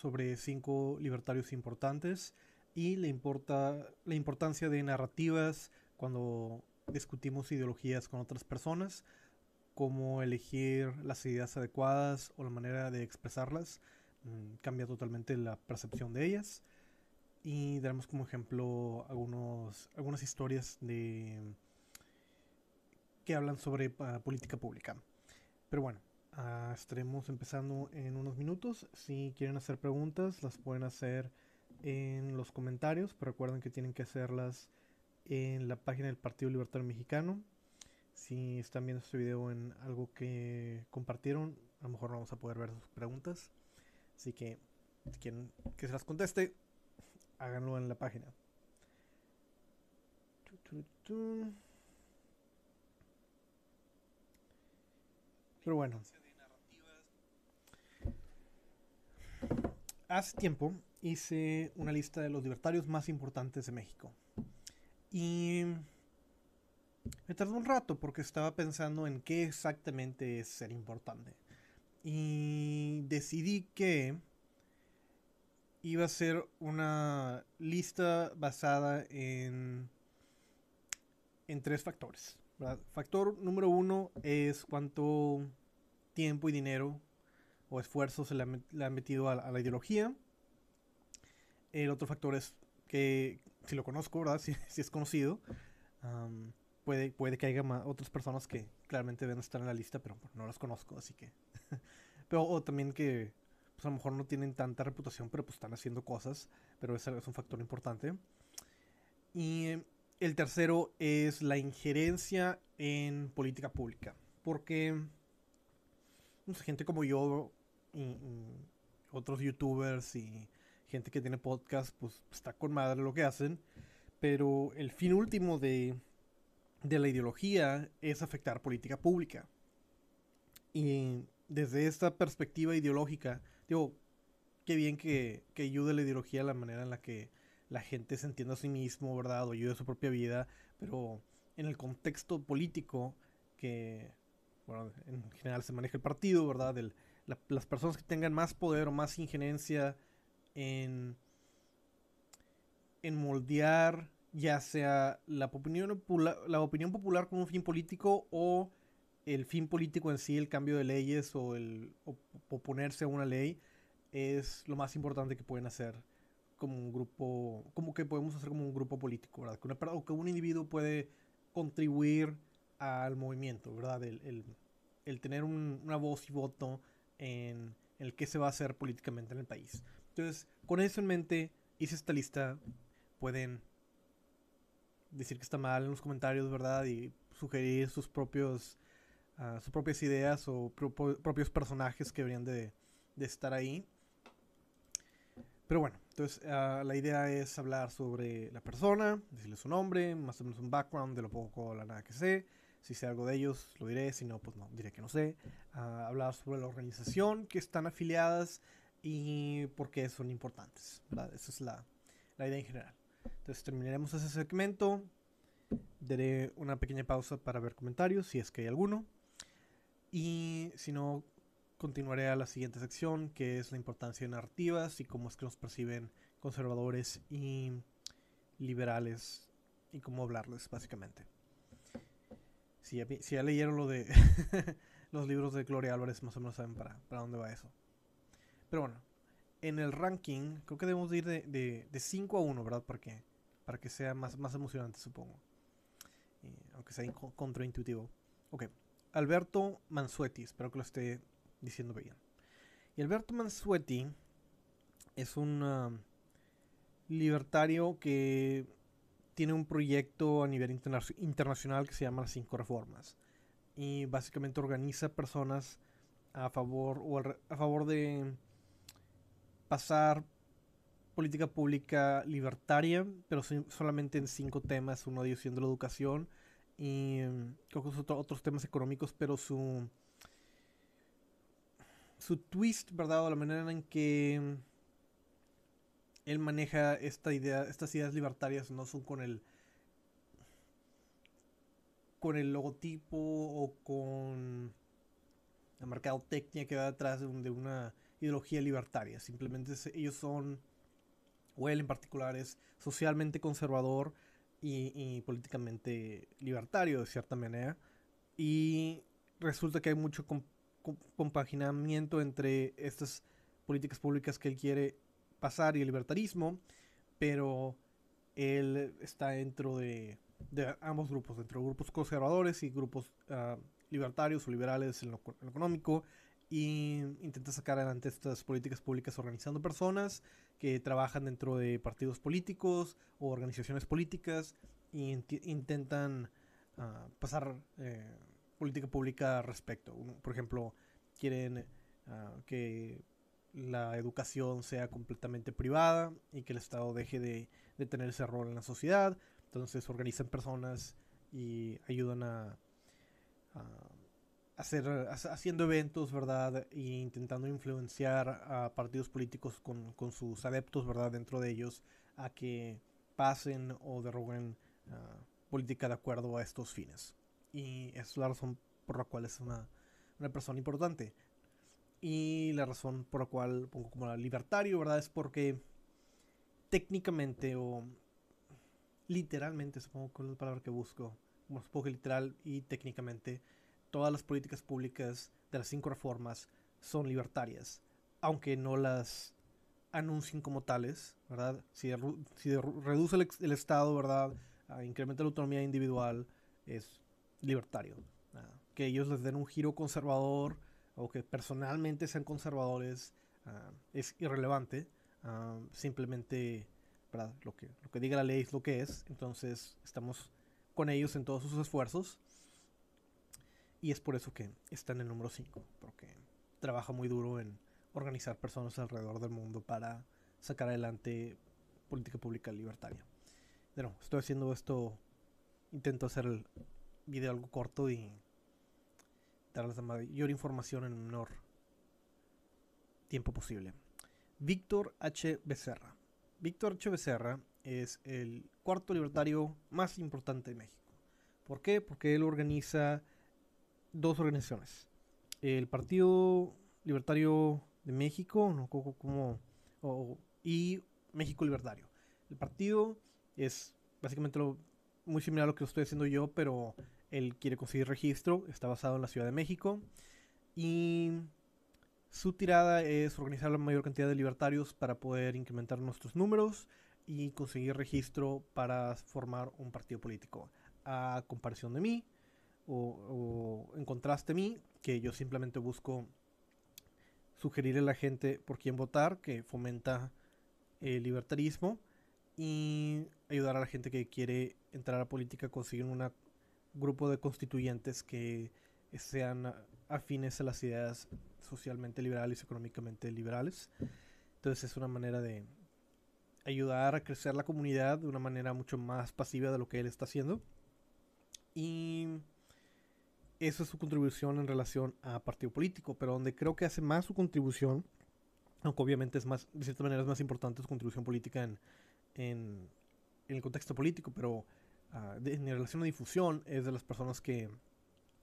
sobre cinco libertarios importantes y le importa la importancia de narrativas cuando discutimos ideologías con otras personas, cómo elegir las ideas adecuadas o la manera de expresarlas mm, cambia totalmente la percepción de ellas. Y daremos como ejemplo algunos, algunas historias de que hablan sobre ah, política pública. Pero bueno, ah, estaremos empezando en unos minutos. Si quieren hacer preguntas, las pueden hacer en los comentarios, pero recuerden que tienen que hacerlas en la página del Partido Libertario Mexicano. Si están viendo este video en algo que compartieron, a lo mejor no vamos a poder ver sus preguntas. Así que si quieren que se las conteste, háganlo en la página. Pero bueno. Hace tiempo hice una lista de los libertarios más importantes de México. Y me tardó un rato porque estaba pensando en qué exactamente es ser importante. Y decidí que iba a ser una lista basada en, en tres factores. Factor número uno es cuánto tiempo y dinero o esfuerzo se le, han metido a, la ideología. El otro factor es que, si lo conozco, ¿verdad? Si, es conocido, puede, puede que haya otras personas que claramente deben estar en la lista, pero no las conozco, así que... pero o también que pues, a lo mejor no tienen tanta reputación, pero pues están haciendo cosas, pero ese es un factor importante. Y el tercero es la injerencia en política pública, porque pues, gente como yo y, otros youtubers y gente que tiene podcast, pues está con madre lo que hacen, pero el fin último de, de la ideología es afectar política pública. Y desde esta perspectiva ideológica, digo, qué bien que, que ayude la ideología a la manera en la que la gente se entienda a sí mismo, ¿verdad? O ayude a su propia vida, pero en el contexto político que, bueno, en general se maneja el partido, ¿verdad? Las personas que tengan más poder o más injerencia en, en moldear ya sea la opinión, la opinión popular con un fin político o el fin político en sí, el cambio de leyes o el oponerse a una ley, es lo más importante que pueden hacer como un grupo, como que podemos hacer como un grupo político, ¿verdad? O que un individuo puede contribuir al movimiento, ¿verdad? El, el, tener una voz y voto en, el que se va a hacer políticamente en el país. Entonces, con eso en mente, hice esta lista. Pueden decir que está mal en los comentarios, ¿verdad? Y sugerir sus propios uh, sus propias ideas o propios personajes que deberían de, de estar ahí. Pero bueno, entonces ah, la idea es hablar sobre la persona, decirle su nombre, más o menos un background de lo poco o la nada que sé. Si sé algo de ellos, lo diré, si no, pues no, diré que no sé. Hablar sobre la organización que están afiliadas y por qué son importantes. ¿verdad? Esa es la, la idea en general. Entonces terminaremos ese segmento. Daré una pequeña pausa para ver comentarios, si es que hay alguno. Y si no, continuaré a la siguiente sección, que es la importancia de narrativas y cómo es que nos perciben conservadores y liberales y cómo hablarles, básicamente. Si ya, leyeron lo de los libros de Gloria Álvarez, más o menos saben para, para dónde va eso. Pero bueno, en el ranking, creo que debemos ir de, de, 5 a 1, ¿verdad? Para que, para que sea más, más emocionante, supongo. aunque sea contraintuitivo. Ok, Alberto Mansuetti, espero que lo esté diciendo bien. Y Alberto Mansuetti es un um, libertario que tiene un proyecto a nivel internacional que se llama Las Cinco Reformas. Y básicamente organiza personas a favor o a favor de pasar política pública libertaria, pero solamente en cinco temas, uno de ellos siendo la educación y um, creo otros temas económicos, pero su su twist, ¿verdad? O la manera en que él maneja esta idea, estas ideas libertarias no son con el con el logotipo o con la mercadotecnia que va detrás de, una ideología libertaria. Simplemente ellos son, o él en particular es socialmente conservador y, políticamente libertario de cierta manera. Y resulta que hay mucho compaginamiento entre estas políticas públicas que él quiere pasar y el libertarismo, pero él está dentro de, ambos grupos, dentro de grupos conservadores y grupos ah, libertarios o liberales en lo, económico, y intenta sacar adelante estas políticas públicas organizando personas que trabajan dentro de partidos políticos o organizaciones políticas e intentan ah, pasar eh, política pública al respecto. Por ejemplo, quieren ah, que la educación sea completamente privada y que el Estado deje de, tener ese rol en la sociedad. Entonces organizan personas y ayudan a, hacer, haciendo eventos, ¿verdad? E intentando influenciar a partidos políticos con, sus adeptos, ¿verdad? Dentro de ellos a que pasen o derroguen ah, política de acuerdo a estos fines. Y es la razón por la cual es una persona importante. Y la razón por la cual pongo como libertario, ¿verdad? Es porque técnicamente o literalmente, supongo que es la palabra que busco, como supongo que literal y técnicamente, todas las políticas públicas de las cinco reformas son libertarias, aunque no las anuncien como tales, ¿verdad? Si, reduce el, Estado, ¿verdad? incrementa la autonomía individual, es libertario. Que ellos les den un giro conservador o que personalmente sean conservadores ah, es irrelevante. Ah, simplemente Lo, que, lo que diga la ley es lo que es. Entonces estamos con ellos en todos sus esfuerzos. Y es por eso que está en el número 5. Porque trabaja muy duro en organizar personas alrededor del mundo para sacar adelante política pública libertaria. Pero estoy haciendo esto. Intento hacer el video algo corto y darles la mayor información en menor tiempo posible. Víctor H. Becerra. Víctor H. Becerra es el cuarto libertario más importante de México. ¿Por qué? Porque él organiza dos organizaciones. El Partido Libertario de México, no como, y México Libertario. El partido es básicamente muy similar a lo que estoy haciendo yo, pero él quiere conseguir registro, está basado en la Ciudad de México y su tirada es organizar la mayor cantidad de libertarios para poder incrementar nuestros números y conseguir registro para formar un partido político. A comparación de mí, o, en contraste a mí, que yo simplemente busco sugerirle a la gente por quién votar, que fomenta el libertarismo y ayudar a la gente que quiere entrar a la política a conseguir una grupo de constituyentes que sean afines a las ideas socialmente liberales y económicamente liberales. Entonces es una manera de ayudar a crecer la comunidad de una manera mucho más pasiva de lo que él está haciendo. Y eso es su contribución en relación a partido político, pero donde creo que hace más su contribución, aunque obviamente es más, de cierta manera es más importante su contribución política en, en el contexto político, pero Ah, en relación a difusión, es de las personas que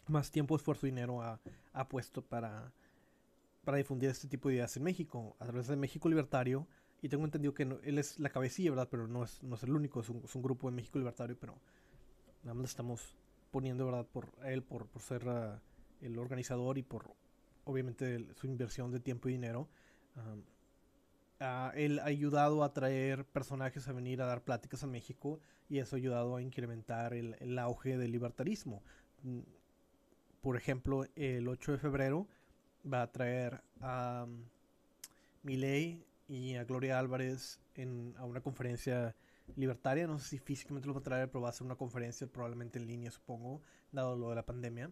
más tiempo, esfuerzo y dinero ha, puesto para, para difundir este tipo de ideas en México, a través de México Libertario. Y tengo entendido que él es la cabecilla, ¿verdad? Pero no es, no es el único, es un, grupo de México Libertario, pero nada más estamos poniendo, ¿verdad? Por él, por, por ser ah, el organizador y por, obviamente, su inversión de tiempo y dinero él ha ayudado a traer personajes a venir a dar pláticas a México y eso ha ayudado a incrementar el, auge del libertarismo. Mm, por ejemplo, el 8 de febrero va a traer a um, Milei y a Gloria Álvarez en, a una conferencia libertaria. No sé si físicamente lo va a traer, pero va a ser una conferencia probablemente en línea, supongo, dado lo de la pandemia.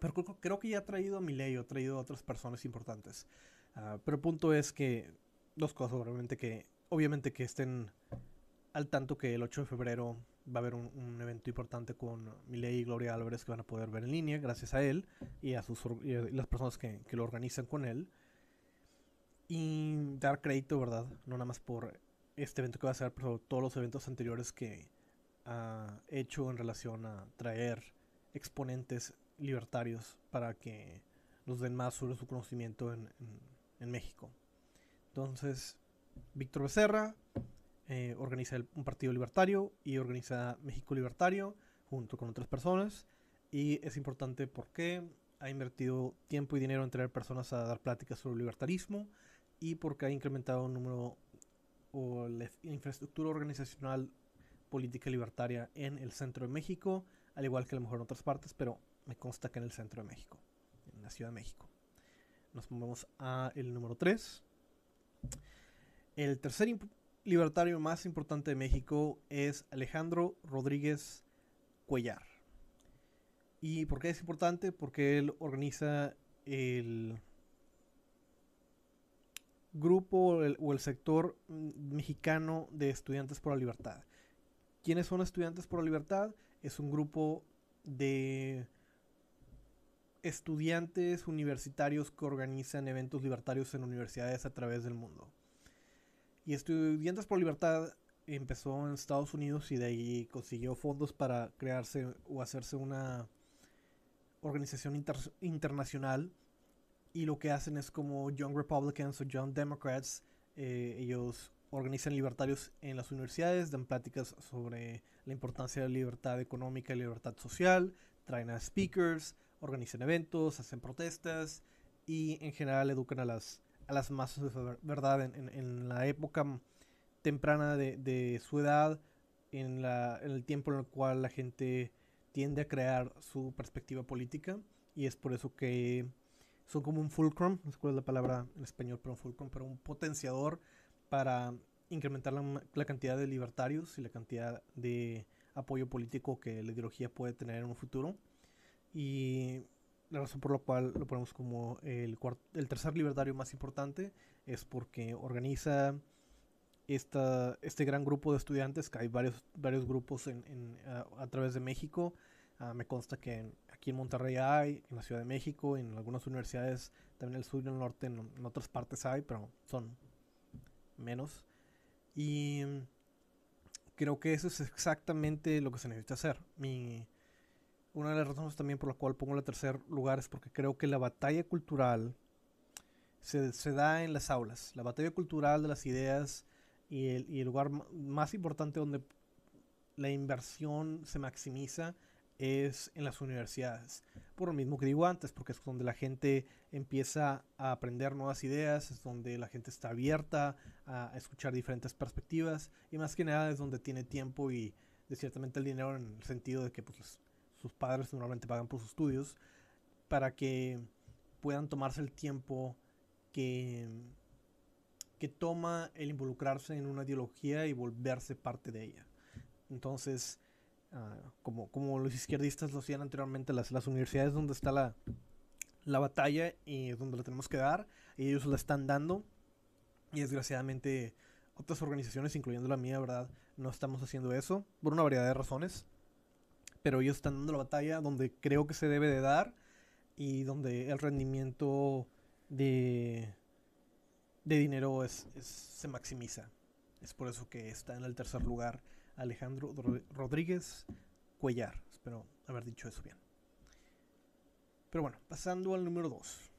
Pero creo, que ya ha traído a Milei o ha traído a otras personas importantes. Ah, pero el punto es que dos cosas, obviamente que, obviamente que estén al tanto que el 8 de febrero va a haber un, evento importante con Miley y Gloria Álvarez que van a poder ver en línea gracias a él y a, sus, las personas que, lo organizan con él. Y dar crédito, ¿verdad? No nada más por este evento que va a ser, pero todos los eventos anteriores que ha hecho en relación a traer exponentes libertarios para que nos den más sobre su conocimiento en en México. Entonces, Víctor Becerra eh, organiza un partido libertario y organiza México Libertario junto con otras personas. Y es importante porque ha invertido tiempo y dinero en traer personas a dar pláticas sobre libertarismo y porque ha incrementado el número o la infraestructura organizacional política libertaria en el centro de México, al igual que a lo mejor en otras partes, pero me consta que en el centro de México, en la Ciudad de México. Nos movemos a el número 3. El tercer libertario más importante de México es Alejandro Rodríguez Cuellar. ¿Y por qué es importante? Porque él organiza el grupo o el, sector mexicano de estudiantes por la libertad. ¿Quiénes son estudiantes por la libertad? Es un grupo de estudiantes universitarios que organizan eventos libertarios en universidades a través del mundo. Y Estudiantes por Libertad empezó en Estados Unidos y de ahí consiguió fondos para crearse o hacerse una organización internacional. Y lo que hacen es como Young Republicans o Young Democrats, eh, ellos organizan libertarios en las universidades, dan pláticas sobre la importancia de la libertad económica y libertad social, traen a speakers, organizan eventos, hacen protestas y en general educan a las, a las masas, ¿verdad? En, la época temprana de, su edad, en, el tiempo en el cual la gente tiende a crear su perspectiva política y es por eso que son como un fulcrum, no sé cuál es la palabra en español, pero un fulcrum, pero un potenciador para incrementar la, la, cantidad de libertarios y la cantidad de apoyo político que la ideología puede tener en un futuro. Y la razón por la cual lo ponemos como el, el tercer libertario más importante es porque organiza esta, este gran grupo de estudiantes, que hay varios, varios grupos en, en, a, través de México. Uh, me consta que aquí en Monterrey hay, en la Ciudad de México, en algunas universidades, también en el sur y en el norte, en, en otras partes hay, pero son menos. Y creo que eso es exactamente lo que se necesita hacer. Mi, una de las razones también por la cual pongo el tercer lugar es porque creo que la batalla cultural se, se da en las aulas. La batalla cultural de las ideas y el, y el lugar más importante donde la inversión se maximiza es en las universidades. Por lo mismo que digo antes, porque es donde la gente empieza a aprender nuevas ideas, es donde la gente está abierta a escuchar diferentes perspectivas y más que nada es donde tiene tiempo y de ciertamente el dinero en el sentido de que pues, sus padres normalmente pagan por sus estudios para que puedan tomarse el tiempo que, que toma el involucrarse en una ideología y volverse parte de ella. Entonces, Ah, como, como los izquierdistas lo hacían anteriormente, las, las universidades donde está la, la batalla y es donde la tenemos que dar, y ellos la están dando, y desgraciadamente otras organizaciones, incluyendo la mía, ¿verdad? No estamos haciendo eso, por una variedad de razones, pero ellos están dando la batalla donde creo que se debe de dar, y donde el rendimiento de, de dinero es, se maximiza. Es por eso que está en el tercer lugar Alejandro Rodríguez Cuellar. Espero haber dicho eso bien. Pero bueno, pasando al número 2.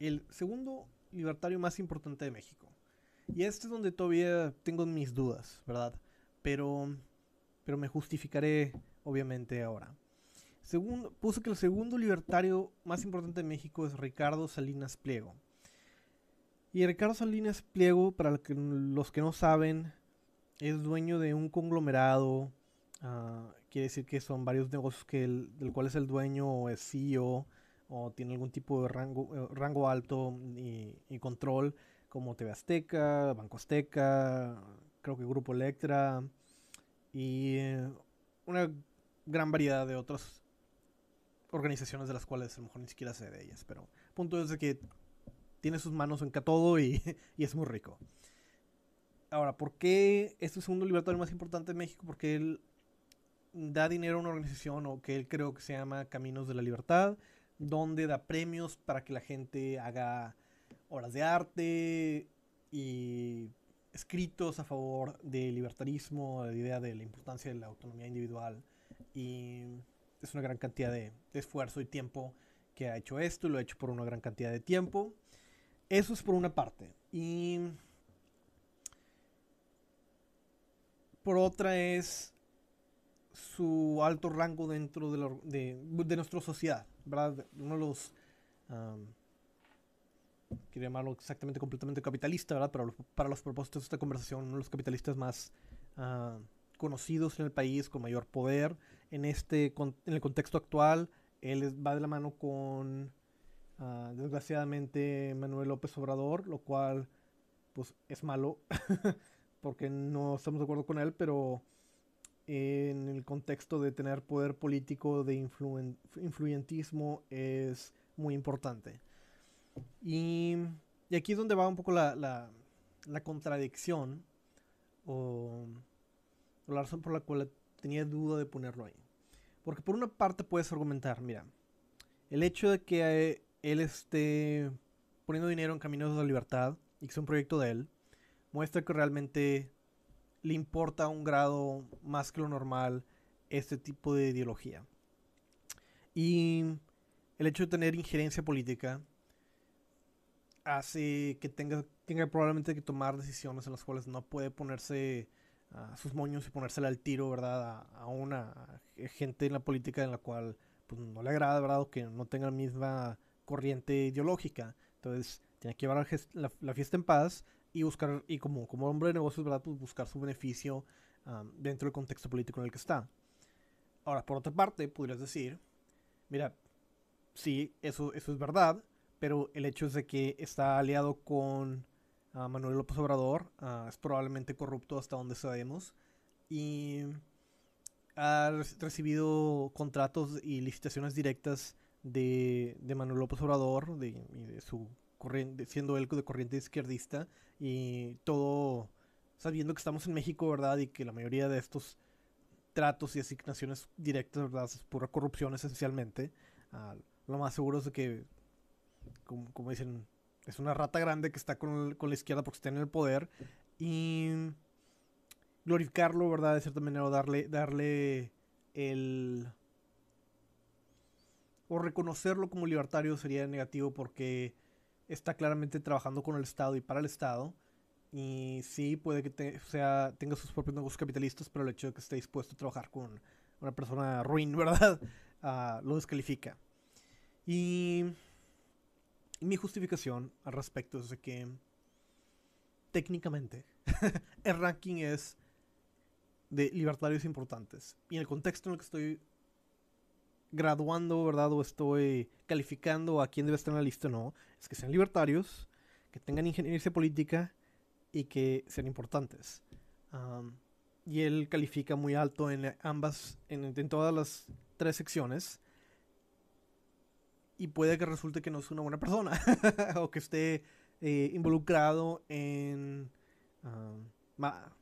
El segundo libertario más importante de México. Y este es donde todavía tengo mis dudas, ¿verdad? Pero, pero me justificaré, obviamente, ahora. Segundo, puse que el segundo libertario más importante de México es Ricardo Salinas Pliego. Y Ricardo Salinas Pliego, para los que no saben, es dueño de un conglomerado. Uh, quiere decir que son varios negocios que el, del cual es el dueño o es CEO o tiene algún tipo de rango, eh, rango alto y, y, control, como TV Azteca, Banco Azteca, creo que Grupo Electra y eh, una gran variedad de otras organizaciones de las cuales a lo mejor ni siquiera sé de ellas, pero el punto es de que tiene sus manos en todo y, y es muy rico. Ahora, ¿por qué este es el segundo libertario más importante de México? Porque él da dinero a una organización o que él creo que se llama Caminos de la Libertad, donde da premios para que la gente haga obras de arte y escritos a favor del libertarismo, la idea de la importancia de la autonomía individual. Y es una gran cantidad de, de esfuerzo y tiempo que ha hecho esto, lo ha hecho por una gran cantidad de tiempo. eso es por una parte. Y por otra es su alto rango dentro de, de, nuestra sociedad, ¿verdad? Uno de los, quiero llamarlo exactamente completamente capitalista, ¿verdad? Para los, para los propósitos de esta conversación, uno de los capitalistas más ah, conocidos en el país, con mayor poder en, este, en el contexto actual. Él va de la mano con, ah, desgraciadamente, Manuel López Obrador, lo cual, pues, es malo, porque no estamos de acuerdo con él, pero en el contexto de tener poder político, de influyentismo, es muy importante. Y, aquí es donde va un poco la, la, contradicción o, la razón por la cual tenía duda de ponerlo ahí. Porque por una parte puedes argumentar, mira, el hecho de que él esté poniendo dinero en Caminos de la Libertad y que sea un proyecto de él, muestra que realmente le importa a un grado más que lo normal este tipo de ideología. Y el hecho de tener injerencia política hace que tenga, tenga probablemente que tomar decisiones en las cuales no puede ponerse a sus moños y ponérsela al tiro, ¿verdad? A, una gente en la política en la cual pues, no le agrada, ¿verdad? O que no tenga la misma corriente ideológica. Entonces, tiene que llevar la, fiesta en paz y buscar, y como, como hombre de negocios, ¿verdad? Pues buscar su beneficio dentro del contexto político en el que está. Ahora, por otra parte, podrías decir, mira, sí, eso, eso es verdad, pero el hecho es de que está aliado con uh, Manuel López Obrador, uh, es probablemente corrupto hasta donde sabemos, y ha recibido contratos y licitaciones directas de, de Manuel López Obrador, de, de su corriente, siendo él de corriente izquierdista, y todo sabiendo que estamos en México, ¿verdad? Y que la mayoría de estos tratos y asignaciones directas, ¿verdad? Es pura corrupción esencialmente. Uh, lo más seguro es que como, dicen, es una rata grande que está con, la izquierda porque está en el poder. Y glorificarlo, ¿verdad? De cierta manera, darle, darle el... O reconocerlo como libertario sería negativo porque está claramente trabajando con el Estado y para el Estado. Y sí, puede que sea, tenga sus propios negocios capitalistas, pero el hecho de que esté dispuesto a trabajar con una persona ruin, ¿verdad? Ah, lo descalifica. Y mi justificación al respecto es de que técnicamente el ranking es de libertarios importantes. Y en el contexto en el que estoy graduando, ¿verdad? O estoy calificando a quién debe estar en la lista o no, es que sean libertarios, que tengan ingeniería política y que sean importantes. y él califica muy alto en ambas, en, en todas las tres secciones y puede que resulte que no es una buena persona o que esté eh, involucrado en ah,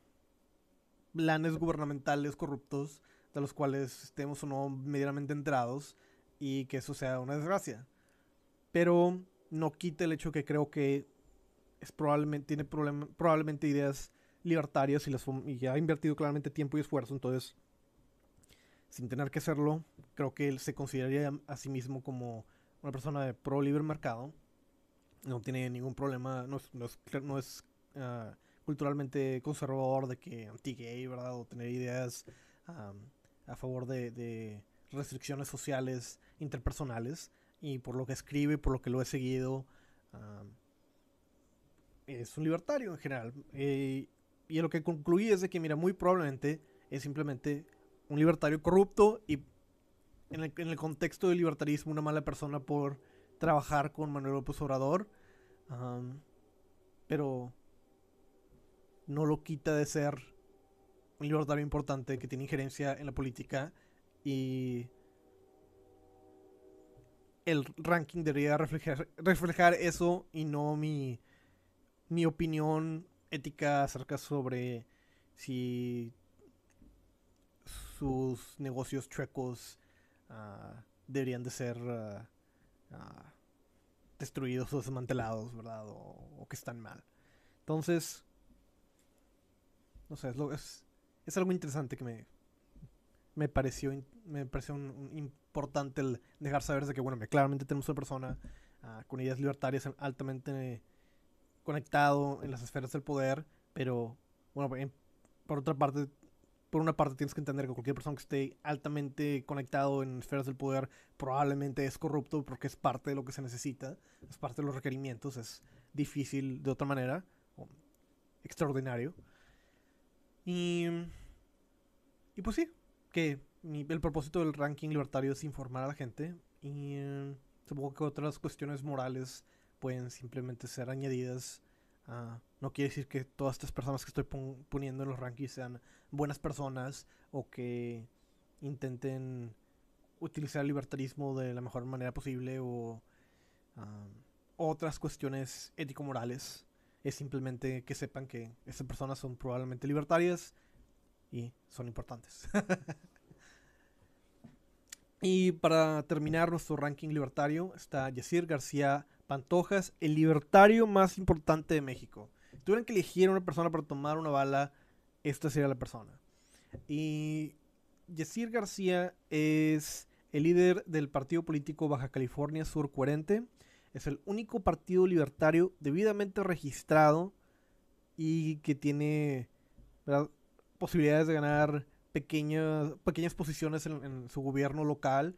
planes gubernamentales corruptos de los cuales estemos o no medianamente enterados y que eso sea una desgracia. Pero no quita el hecho que creo que es probablemente tiene probablemente ideas libertarias y, las, y ha invertido claramente tiempo y esfuerzo, entonces sin tener que hacerlo, creo que él se consideraría a sí mismo como una persona de pro libre mercado, no tiene ningún problema, no es, ah, culturalmente conservador de que anti-gay, ¿verdad? O tener ideas a favor de, restricciones sociales interpersonales. Y por lo que escribe, por lo que lo he seguido, es un libertario en general. Y lo que concluí es de que, mira, muy probablemente es simplemente un libertario corrupto y en el, contexto del libertarismo una mala persona por trabajar con Manuel López Obrador. pero no lo quita de ser un libertario importante que tiene injerencia en la política y el ranking debería reflejar, reflejar eso y no mi, mi opinión ética acerca sobre si sus negocios chuecos Ah, deberían de ser ah, ah, destruidos o desmantelados, ¿verdad? O, que están mal. Entonces, no sé, es, es, algo interesante que me, me pareció, me pareció importante el dejar saber de que, bueno, claramente tenemos una persona con ideas libertarias altamente conectado en las esferas del poder, pero bueno, por otra parte, por una parte tienes que entender que cualquier persona que esté altamente conectado en esferas del poder probablemente es corrupto porque es parte de lo que se necesita, es parte de los requerimientos, es difícil de otra manera, extraordinario. Y, y pues sí, que el propósito del ranking libertario es informar a la gente y eh, supongo que otras cuestiones morales pueden simplemente ser añadidas. No quiere decir que todas estas personas que estoy poniendo en los rankings sean buenas personas o que intenten utilizar el libertarismo de la mejor manera posible o otras cuestiones ético-morales. Es simplemente que sepan que estas personas son probablemente libertarias y son importantes. y para terminar nuestro ranking libertario está Yacir García Pantojas, el libertario más importante de México. Si tuvieran que elegir una persona para tomar una bala, esta sería la persona. Y Yacir García es el líder del partido político Baja California Sur Coherente. Es el único partido libertario debidamente registrado y que tiene posibilidades de ganar pequeñas, pequeñas posiciones en, su gobierno local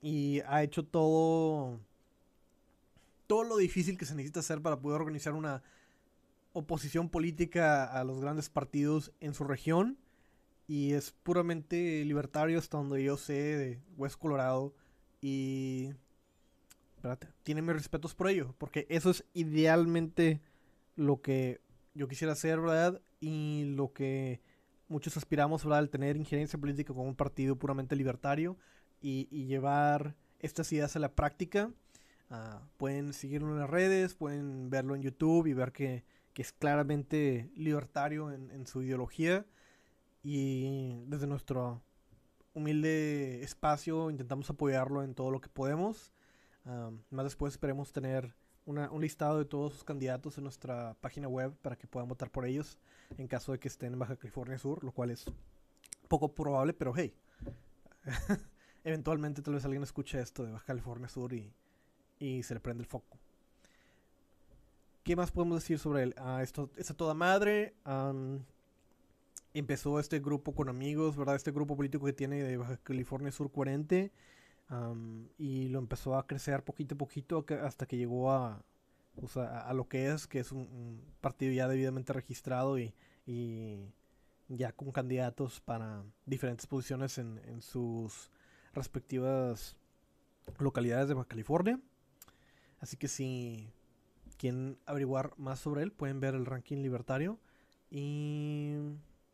y ha hecho todo, todo lo difícil que se necesita hacer para poder organizar una oposición política a los grandes partidos en su región y es puramente libertario hasta donde yo sé de West Colorado y tiene mis respetos por ello, porque eso es idealmente lo que yo quisiera hacer, ¿verdad? Y lo que muchos aspiramos ¿verdad? al tener injerencia política con un partido puramente libertario y, llevar estas ideas a la práctica. Ah, pueden seguirlo en las redes, pueden verlo en YouTube y ver que, es claramente libertario en, su ideología. Y desde nuestro humilde espacio intentamos apoyarlo en todo lo que podemos. Ah, más después esperemos tener un listado de todos sus candidatos en nuestra página web para que puedan votar por ellos en caso de que estén en Baja California Sur, lo cual es poco probable, pero hey, eventualmente tal vez alguien escuche esto de Baja California Sur y, se le prende el foco. ¿Qué más podemos decir sobre él? Ah, esto está toda madre. empezó este grupo con amigos, ¿verdad? Este grupo político que tiene de Baja California Sur 40 y lo empezó a crecer poquito a poquito hasta que llegó a, a, lo que es, que es un, partido ya debidamente registrado y, ya con candidatos para diferentes posiciones en, sus respectivas localidades de Baja California. Así que si quieren averiguar más sobre él, pueden ver el ranking libertario. Y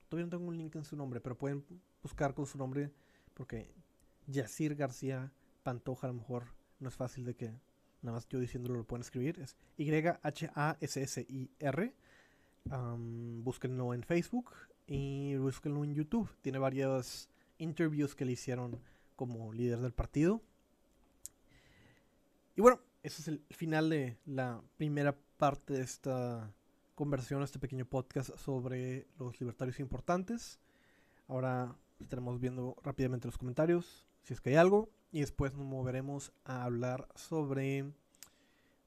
todavía no tengo un link en su nombre, pero pueden buscar con su nombre porque Yacir García Pantoja, a lo mejor no es fácil de que nada más yo diciéndolo lo pueden escribir. Es Y-H-A-S-S-I-R. búsquenlo en Facebook y búsquenlo en YouTube. Tiene varias interviews que le hicieron como líder del partido. Y bueno, ese es el final de la primera parte de esta conversión, este pequeño podcast sobre los libertarios importantes. Ahora estaremos viendo rápidamente los comentarios si es que hay algo. Y después nos moveremos a hablar sobre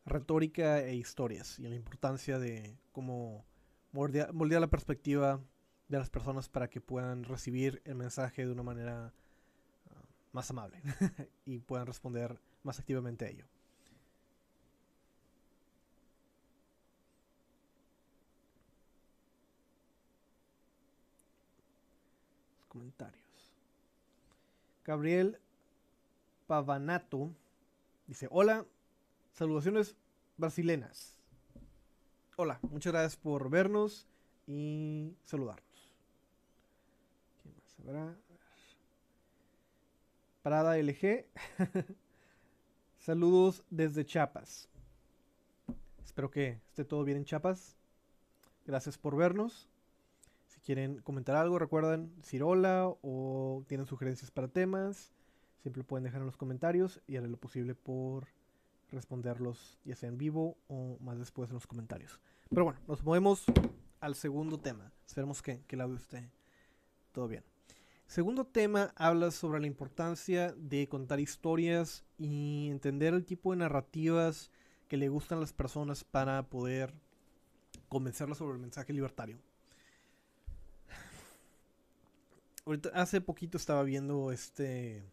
retórica e historias y la importancia de cómo moldear, la perspectiva de las personas para que puedan recibir el mensaje de una manera ah, más amable y puedan responder más activamente a ello. Comentarios. Gabriel Pavanato dice, hola, saludaciones brasilenas. Hola, muchas gracias por vernos y saludarnos. ¿Quién más habrá? Parada LG. Saludos desde Chiapas. Espero que esté todo bien en Chiapas. Gracias por vernos quieren comentar algo, recuerden decir hola o tienen sugerencias para temas, siempre pueden dejar en los comentarios y haré lo posible por responderlos ya sea en vivo o más después en los comentarios. Pero bueno, nos movemos al segundo tema. Esperemos que, que el audio esté todo bien. Segundo tema habla sobre la importancia de contar historias y entender el tipo de narrativas que le gustan a las personas para poder convencerla sobre el mensaje libertario. Hace poquito estaba viendo este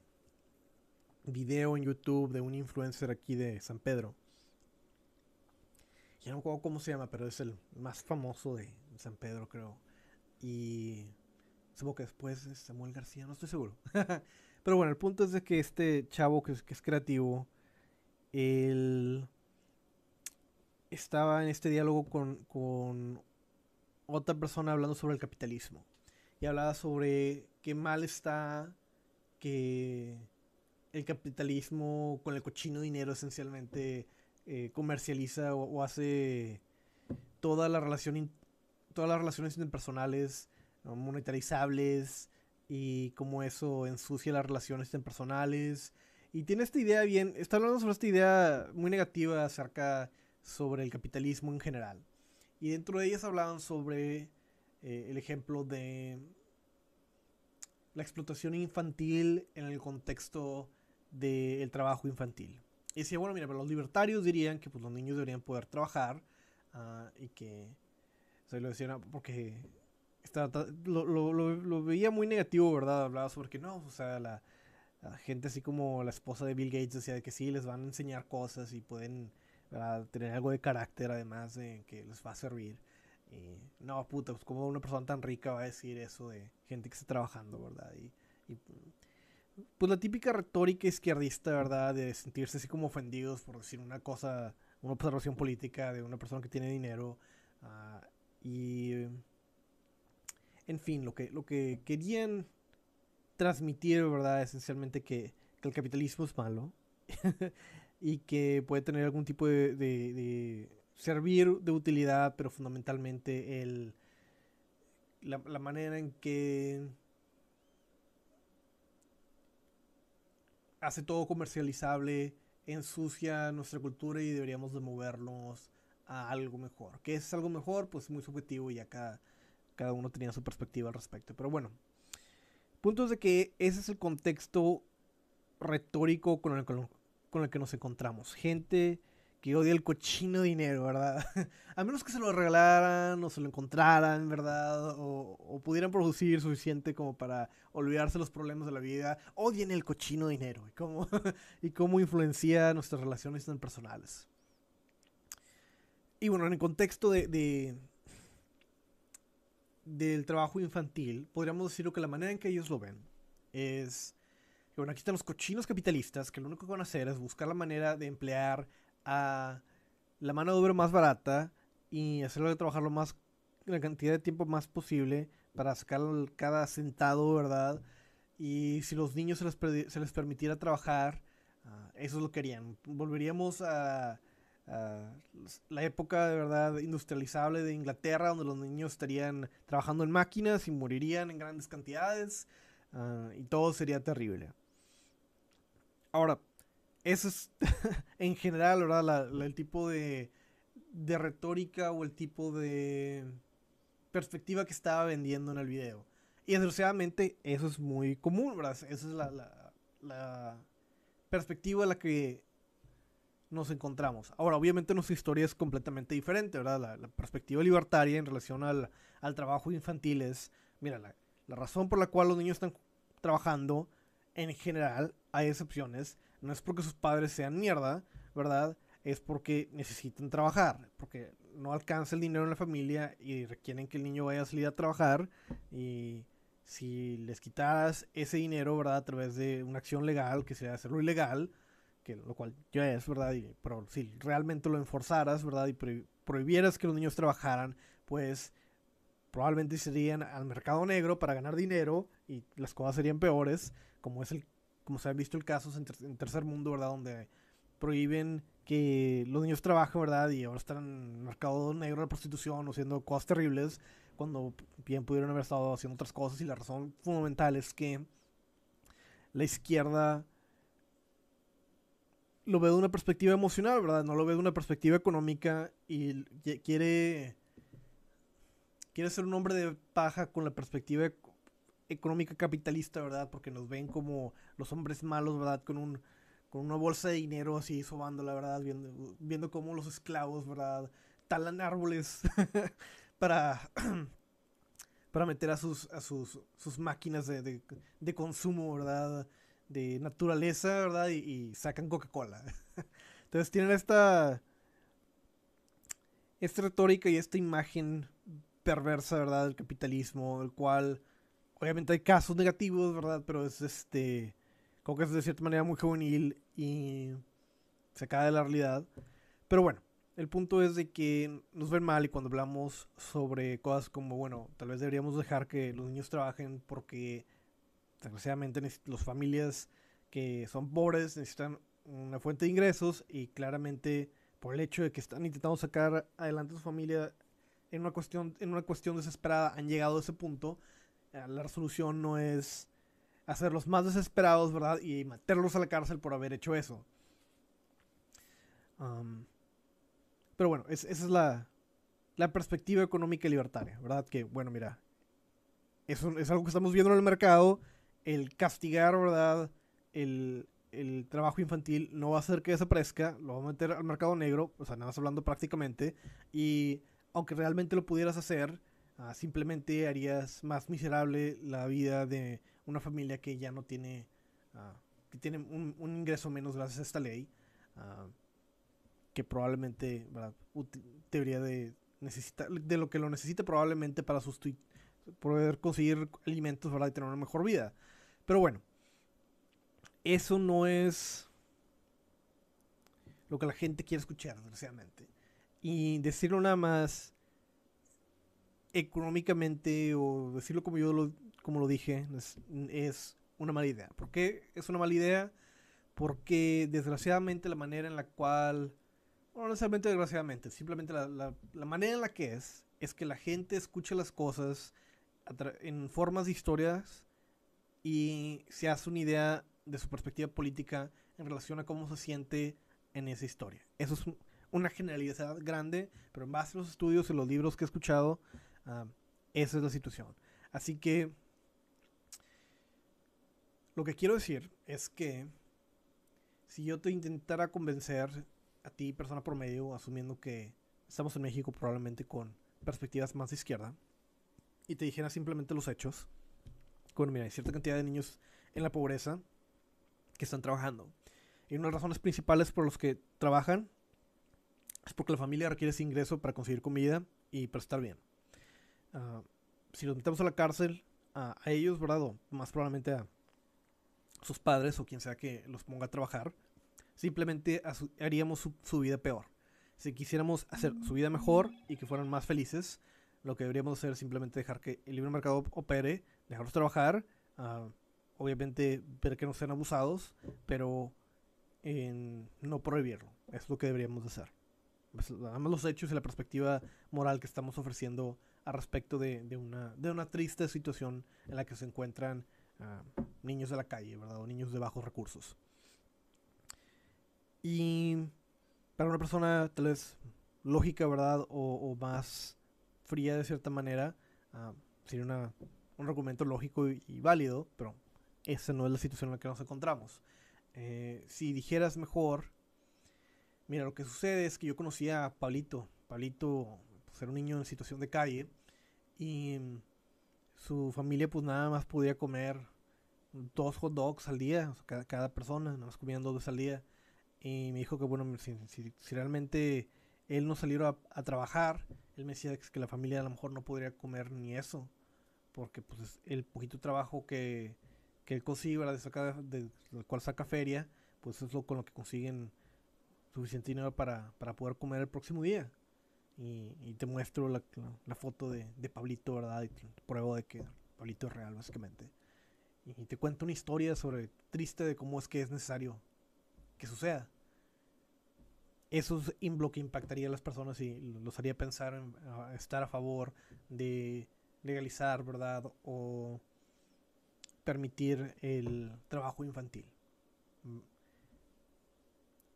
video en YouTube de un influencer aquí de San Pedro. Ya no me acuerdo cómo se llama, pero es el más famoso de San Pedro, creo. Y supongo que después es Samuel García, no estoy seguro. pero bueno, el punto es de que este chavo que es, que es creativo, él estaba en este diálogo con, con otra persona hablando sobre el capitalismo. Y hablaba sobre qué mal está que el capitalismo con el cochino dinero esencialmente eh, comercializa o, hace toda la relación todas las relaciones interpersonales monetarizables y cómo eso ensucia las relaciones interpersonales. Y tiene esta idea bien está hablando sobre esta idea muy negativa acerca sobre el capitalismo en general. Y dentro de ellas hablaban sobre eh, el ejemplo de la explotación infantil en el contexto del trabajo infantil. Y decía, bueno, mira, pero los libertarios dirían que pues, los niños deberían poder trabajar uh, y que... O lo decían porque lo, lo, lo, veía muy negativo, ¿verdad? Hablaba sobre que no, o sea, la, gente así como la esposa de Bill Gates decía de que sí, les van a enseñar cosas y pueden tener algo de carácter además de que les va a servir. Y no, puta, pues como una persona tan rica va a decir eso de gente que está trabajando, ¿verdad? Y, pues la típica retórica izquierdista, ¿verdad? De sentirse así como ofendidos por decir una cosa, una observación política de una persona que tiene dinero. Uh, y, en fin, lo que, lo que querían transmitir, ¿verdad? Esencialmente que, el capitalismo es malo y que puede tener algún tipo de, de servir de utilidad, pero fundamentalmente el, la, manera en que hace todo comercializable, ensucia nuestra cultura y deberíamos de movernos a algo mejor. ¿Qué es algo mejor? Pues muy subjetivo y acá cada uno tenía su perspectiva al respecto. Pero bueno, punto es de que ese es el contexto retórico con el que nos encontramos. Gente que odia el cochino dinero, ¿verdad? A menos que se lo regalaran o se lo encontraran, ¿verdad? O, pudieran producir suficiente como para olvidarse los problemas de la vida, odien el cochino dinero y cómo, y cómo influencia nuestras relaciones personales. Y bueno, en el contexto de, de, del trabajo infantil, podríamos decir que la manera en que ellos lo ven es que, bueno, aquí están los cochinos capitalistas que lo único que van a hacer es buscar la manera de emplear a la mano de obra más barata y hacerlo trabajar lo más la cantidad de tiempo más posible para sacar cada centavo, ¿verdad? Y si los niños se les, se les permitiera trabajar, uh, eso lo querían. Volveríamos a, la época de verdad industrializable de Inglaterra, donde los niños estarían trabajando en máquinas y morirían en grandes cantidades uh, y todo sería terrible. Ahora, eso es en general, ¿verdad? el tipo de, de retórica o el tipo de perspectiva que estaba vendiendo en el video. Y desgraciadamente eso es muy común, ¿verdad? Esa es la, la, la perspectiva en la que nos encontramos. Ahora, obviamente nuestra historia es completamente diferente, ¿verdad? La, perspectiva libertaria en relación al, al trabajo infantil es, mira, la, la razón por la cual los niños están trabajando, en general, hay excepciones, no es porque sus padres sean mierda, ¿verdad? Es porque necesitan trabajar, porque no alcanza el dinero en la familia y requieren que el niño vaya a salir a trabajar y si les quitaras ese dinero, ¿verdad? A través de una acción legal, que sea hacerlo ilegal, que lo cual ya es, ¿verdad? Pero si realmente lo enforzaras, ¿verdad? Y prohibieras que los niños trabajaran, pues probablemente serían al mercado negro para ganar dinero y las cosas serían peores, como es el como se ha visto el caso en, tercer mundo, ¿verdad? Donde prohíben que los niños trabajen, ¿verdad? Y ahora están en mercado negro de prostitución o haciendo cosas terribles cuando bien pudieron haber estado haciendo otras cosas y la razón fundamental es que la izquierda lo ve de una perspectiva emocional, ¿verdad? No lo ve de una perspectiva económica y quiere quiere ser un hombre de paja con la perspectiva económica capitalista, ¿verdad? Porque nos ven como los hombres malos, ¿verdad? Con un con una bolsa de dinero así sobando, la verdad, viendo, viendo cómo los esclavos, ¿verdad? talan árboles para, para meter a sus, a sus, sus máquinas de, de, consumo, ¿verdad? De naturaleza, ¿verdad? Y, y sacan Coca-Cola. Entonces tienen esta, esta retórica y esta imagen perversa, ¿verdad? Del capitalismo, el cual obviamente hay casos negativos, ¿verdad? Pero es este, como que es de cierta manera muy juvenil y se cae de la realidad. Pero bueno, el punto es de que nos ven mal y cuando hablamos sobre cosas como, bueno, tal vez deberíamos dejar que los niños trabajen porque desgraciadamente las familias que son pobres necesitan una fuente de ingresos y claramente por el hecho de que están intentando sacar adelante su familia en una cuestión, en una cuestión desesperada han llegado a ese punto. Eh, la resolución no es hacerlos más desesperados, ¿verdad? Y meterlos a la cárcel por haber hecho eso. pero bueno, esa es la, la perspectiva económica y libertaria, ¿verdad? Que, bueno, mira, eso es algo que estamos viendo en el mercado. El castigar, ¿verdad? El, el trabajo infantil no va a hacer que desaparezca, lo va a meter al mercado negro, o sea, nada más hablando prácticamente, y aunque realmente lo pudieras hacer, ah, simplemente harías más miserable la vida de una familia que ya no tiene, ah, que tiene un, ingreso menos gracias a esta ley, ah, que probablemente debería de necesitar, de lo que lo necesite probablemente para poder conseguir alimentos, ¿verdad? Y tener una mejor vida. Pero bueno, eso no es lo que la gente quiere escuchar, desgraciadamente. Y decirlo nada más económicamente o decirlo como yo lo, como lo dije es, una mala idea. ¿Por qué es una mala idea? Porque desgraciadamente la manera en la cual, no necesariamente desgraciadamente, simplemente la, la manera en la que es, es que la gente escucha las cosas en formas de historias y se hace una idea de su perspectiva política en relación a cómo se siente en esa historia. Eso es una generalidad grande, pero en base a los estudios y los libros que he escuchado, ah, esa es la situación. Así que lo que quiero decir es que si yo te intentara convencer a ti, persona promedio, asumiendo que estamos en México probablemente con perspectivas más de izquierda, y te dijera simplemente los hechos, bueno, mira, hay cierta cantidad de niños en la pobreza, que están trabajando. Y una de las razones principales por las que trabajan es porque la familia requiere ese ingreso para conseguir comida y para estar bien. Ah, si los metemos a la cárcel, a ellos, ¿verdad? O más probablemente a sus padres o quien sea que los ponga a trabajar, simplemente haríamos su, vida peor. Si quisiéramos hacer su vida mejor y que fueran más felices, lo que deberíamos hacer es simplemente dejar que el libre mercado opere, dejarlos trabajar, uh, obviamente ver que no sean abusados, pero no prohibirlo. Es lo que deberíamos hacer. Pues, además los hechos y la perspectiva moral que estamos ofreciendo al respecto de, una, de una triste situación en la que se encuentran ah, niños de la calle, ¿verdad? O niños de bajos recursos. Y para una persona tal vez lógica, ¿verdad? O, más fría de cierta manera, uh, sería una, un argumento lógico y, válido, pero esa no es la situación en la que nos encontramos. Eh, si dijeras mejor, mira, lo que sucede es que yo conocía a Pablito. Pablito pues, era un niño en situación de calle y su familia pues nada más podía comer dos hot dogs al día, cada, persona, nada más comían dos al día. Y me dijo que bueno, si, realmente él no saliera a, trabajar, él me decía que la familia a lo mejor no podría comer ni eso, porque pues el poquito trabajo que, que él consigue, ¿verdad? De saca, del cual saca feria, pues es lo con lo que consiguen suficiente dinero para, para poder comer el próximo día. Y, te muestro la, la, foto de, Pablito, ¿verdad? Y pruebo de que Pablito es real, básicamente. Y, te cuento una historia sobre triste de cómo es que es necesario que suceda. Eso es lo que impactaría a las personas y los haría pensar en estar a favor de legalizar, ¿verdad? O permitir el trabajo infantil.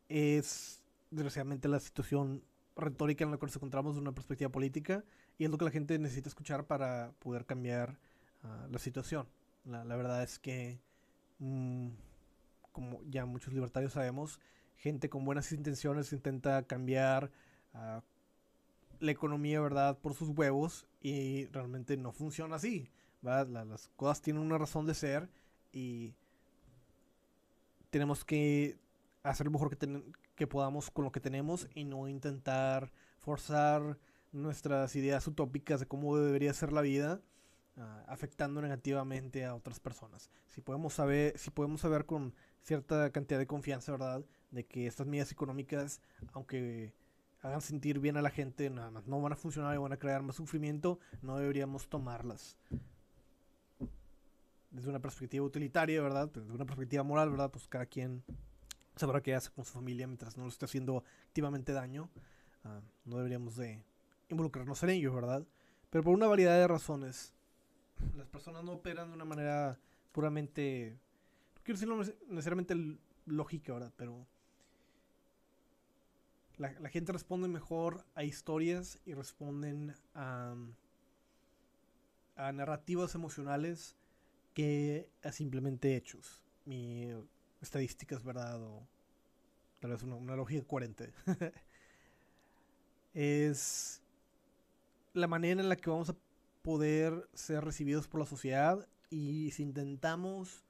Es desgraciadamente la situación retórica en la que nos encontramos de una perspectiva política y es lo que la gente necesita escuchar para poder cambiar ah, la situación. La, verdad es que, mm, como ya muchos libertarios sabemos, gente con buenas intenciones intenta cambiar ah, la economía, ¿verdad?, por sus huevos y realmente no funciona así. las cosas tienen una razón de ser y tenemos que hacer lo mejor que, que podamos con lo que tenemos y no intentar forzar nuestras ideas utópicas de cómo debería ser la vida, ah, afectando negativamente a otras personas. Si podemos saber, si podemos saber con cierta cantidad de confianza, ¿verdad? De que estas medidas económicas, aunque hagan sentir bien a la gente, nada más no van a funcionar y van a crear más sufrimiento, no deberíamos tomarlas. Desde una perspectiva utilitaria, ¿verdad? Desde una perspectiva moral, ¿verdad? Pues cada quien sabrá qué hace con su familia mientras no lo esté haciendo activamente daño. Ah, no deberíamos de involucrarnos en ello, ¿verdad? Pero por una variedad de razones, las personas no operan de una manera puramente, no quiero decirlo necesariamente lógica, ¿verdad? Pero la, gente responde mejor a historias y responden a, a narrativas emocionales que a simplemente hechos. Mi estadísticas, ¿verdad? O tal vez una, lógica coherente. es la manera en la que vamos a poder ser recibidos por la sociedad y si intentamos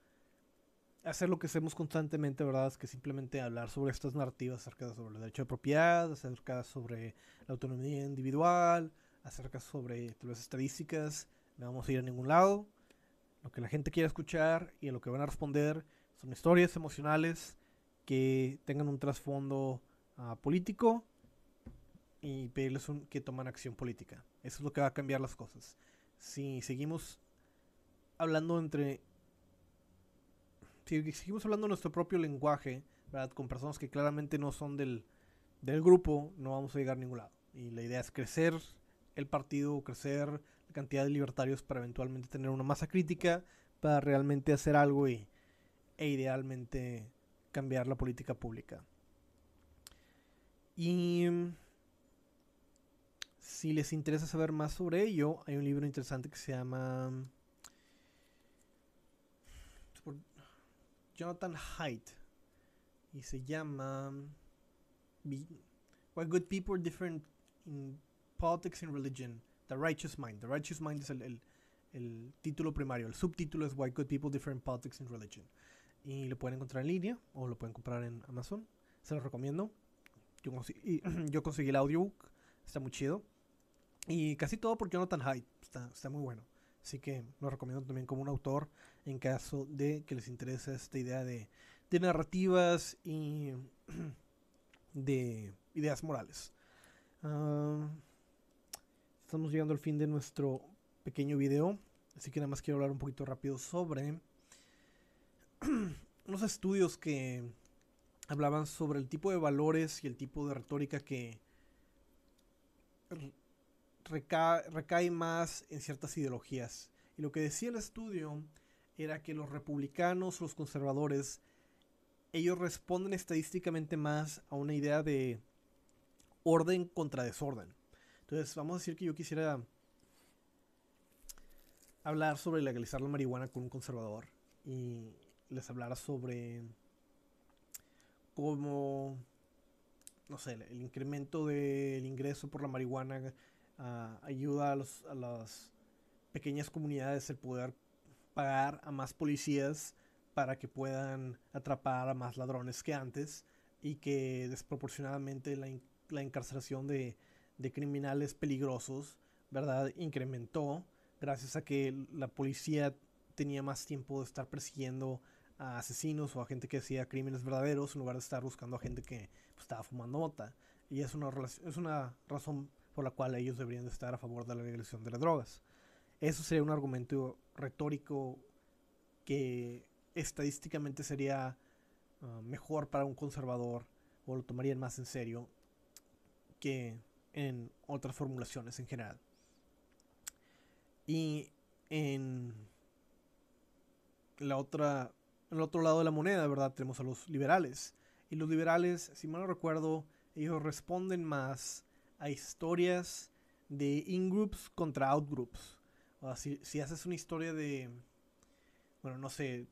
hacer lo que hacemos constantemente, ¿verdad? Es que simplemente hablar sobre estas narrativas acerca sobre el derecho de propiedad, acerca sobre la autonomía individual, acerca sobre tal vez estadísticas, no vamos a ir a ningún lado. Lo que la gente quiere escuchar y a lo que van a responder son historias emocionales que tengan un trasfondo uh, político y pedirles que toman acción política. Eso es lo que va a cambiar las cosas. Si seguimos hablando entre... Si seguimos hablando nuestro propio lenguaje, ¿verdad? Con personas que claramente no son del, del grupo, no vamos a llegar a ningún lado. Y la idea es crecer el partido, crecer la cantidad de libertarios para eventualmente tener una masa crítica, para realmente hacer algo y, e idealmente cambiar la política pública. Y si les interesa saber más sobre ello, hay un libro interesante que se llama Jonathan Haidt y se llama Why Good People Are Different in Politics and Religion, The Righteous Mind. The Righteous Mind es el, el, título primario, el subtítulo es Why Good People Different in Politics and Religion. Y lo pueden encontrar en línea o lo pueden comprar en Amazon. Se los recomiendo. Yo, yo conseguí el audiobook, está muy chido. Y casi todo por Jonathan Hyde. Está, está muy bueno. Así que lo recomiendo también como un autor en caso de que les interese esta idea de, de narrativas y de ideas morales. Ah, estamos llegando al fin de nuestro pequeño video. Así que nada más quiero hablar un poquito rápido sobre unos estudios que hablaban sobre el tipo de valores y el tipo de retórica que recae, más en ciertas ideologías. Y lo que decía el estudio era que los republicanos, los conservadores, ellos responden estadísticamente más a una idea de orden contra desorden. Entonces, vamos a decir que yo quisiera hablar sobre legalizar la marihuana con un conservador y les hablara sobre cómo, no sé, el incremento del ingreso por la marihuana ayuda a, los, a las pequeñas comunidades el poder pagar a más policías para que puedan atrapar a más ladrones que antes y que desproporcionadamente la, la encarcelación de, de, criminales peligrosos, ¿verdad? Incrementó gracias a que la policía tenía más tiempo de estar persiguiendo a asesinos o a gente que hacía crímenes verdaderos en lugar de estar buscando a gente que pues, estaba fumando mota. Y es una, es una razón por la cual ellos deberían de estar a favor de la legalización de las drogas. Eso sería un argumento retórico que estadísticamente sería ah, mejor para un conservador o lo tomarían más en serio que en otras formulaciones en general. Y en la otra, en el otro lado de la moneda, ¿verdad? Tenemos a los liberales. Y los liberales, si mal no recuerdo, ellos responden más a historias de in-groups contra out-groups. O si, si, haces una historia de, bueno, no sé,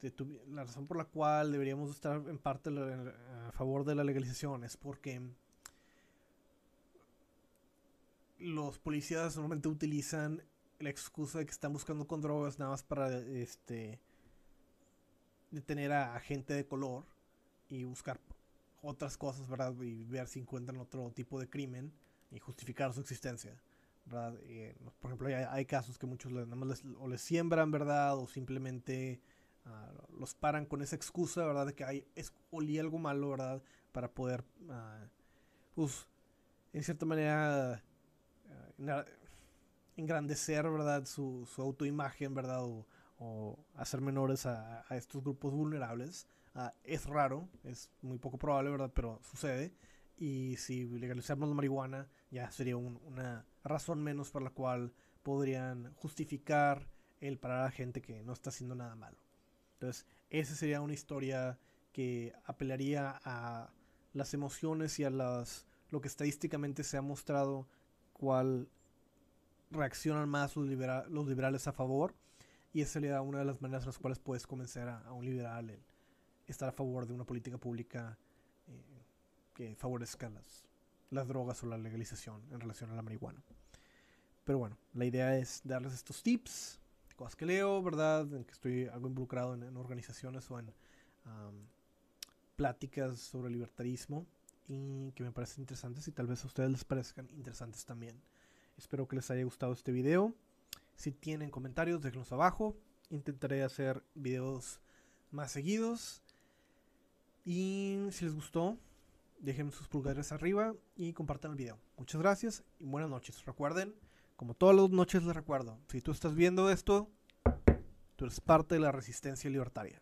la razón por la cual deberíamos estar en parte a favor de la legalización es porque los policías normalmente utilizan la excusa de que están buscando con drogas nada más para este detener a, gente de color y buscar otras cosas, ¿verdad? Y ver si encuentran otro tipo de crimen y justificar su existencia, ¿verdad? Eh, por ejemplo, hay, casos que muchos nada más les, o les siembran, ¿verdad? O simplemente ah, los paran con esa excusa, ¿verdad? De que hay, es, olí algo malo, ¿verdad? Para poder, uh, pues, en cierta manera, uh, engrandecer, ¿verdad? Su, su autoimagen, ¿verdad? O, hacer menores a, estos grupos vulnerables. Ah, es raro, es muy poco probable, ¿verdad? Pero sucede. Y si legalizamos la marihuana, ya sería una razón menos por la cual podrían justificar el parar a gente que no está haciendo nada malo. Entonces, esa sería una historia que apelaría a las emociones y a las, lo que estadísticamente se ha mostrado cuál reaccionan más los, los liberales a favor. Y esa sería una de las maneras en las cuales puedes convencer a, un liberal el estar a favor de una política pública eh, que favorezca las, las drogas o la legalización en relación a la marihuana. Pero bueno, la idea es darles estos tips, cosas que leo, ¿verdad? En que estoy algo involucrado en, organizaciones o en pláticas sobre libertarismo y que me parecen interesantes y tal vez a ustedes les parezcan interesantes también. Espero que les haya gustado este video. Si tienen comentarios, déjenlos abajo. Intentaré hacer videos más seguidos. Y si les gustó, dejen sus pulgares arriba y compartan el video. Muchas gracias y buenas noches. Recuerden, como todas las noches les recuerdo, si tú estás viendo esto, tú eres parte de la resistencia libertaria.